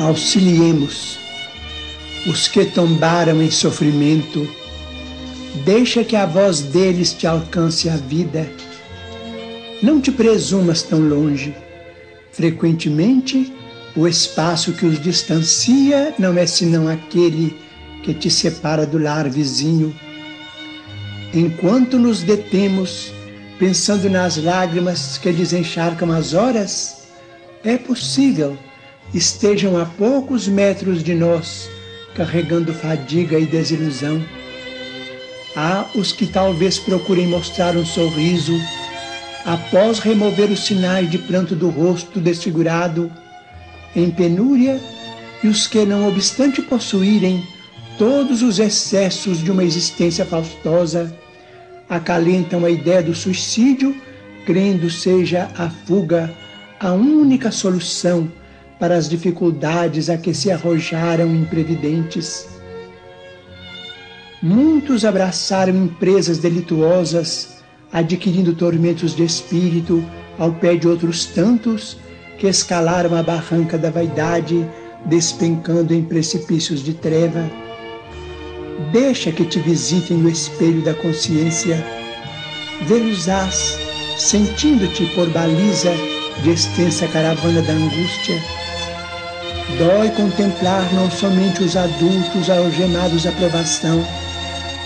auxiliemos os que tombaram em sofrimento. Deixa que a voz deles te alcance a vida. Não te presumas tão longe. Frequentemente, o espaço que os distancia não é senão aquele que te separa do lar vizinho. Enquanto nos detemos, pensando nas lágrimas que desencharcam as horas, é possível estejam a poucos metros de nós, carregando fadiga e desilusão. Há os que talvez procurem mostrar um sorriso após remover os sinais de pranto do rosto desfigurado, em penúria, e os que, não obstante possuírem todos os excessos de uma existência faustosa, acalentam a ideia do suicídio, crendo seja a fuga a única solução para as dificuldades a que se arrojaram imprevidentes. Muitos abraçaram empresas delituosas, adquirindo tormentos de espírito ao pé de outros tantos que escalaram a barranca da vaidade, despencando em precipícios de treva. Deixa que te visitem no espelho da consciência. Vê-los-ás, sentindo-te por baliza de extensa caravana da angústia Dói contemplar não somente os adultos algemados à provação,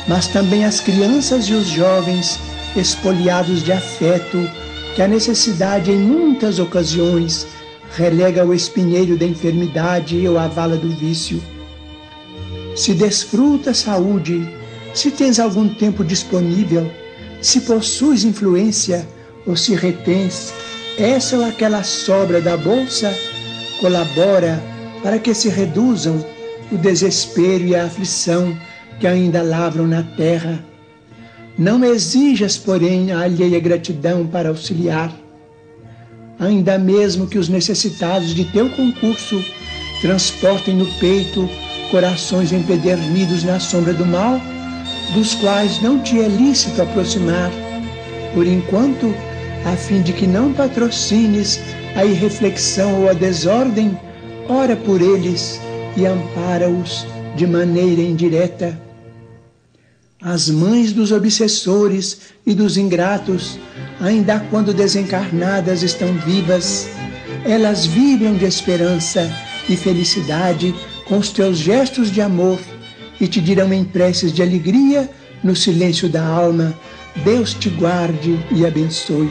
mas também as crianças e os jovens espoliados de afeto, que a necessidade, em muitas ocasiões, relega ao espinheiro da enfermidade ou à vala do vício. Se desfruta saúde, se tens algum tempo disponível, se possuis influência ou se retens essa ou aquela sobra da bolsa, colabora para que se reduzam o desespero e a aflição que ainda lavram na terra. Não exijas, porém, a alheia gratidão para auxiliar. Ainda mesmo que os necessitados de teu concurso transportem no peito corações empedernidos na sombra do mal, dos quais não te é lícito aproximar, por enquanto, a fim de que não patrocines a irreflexão ou a desordem, ora por eles e ampara-os de maneira indireta. As mães dos obsessores e dos ingratos, ainda quando desencarnadas estão vivas, elas vibram de esperança e felicidade com os teus gestos de amor e te dirão em preces de alegria no silêncio da alma: Deus te guarde e abençoe.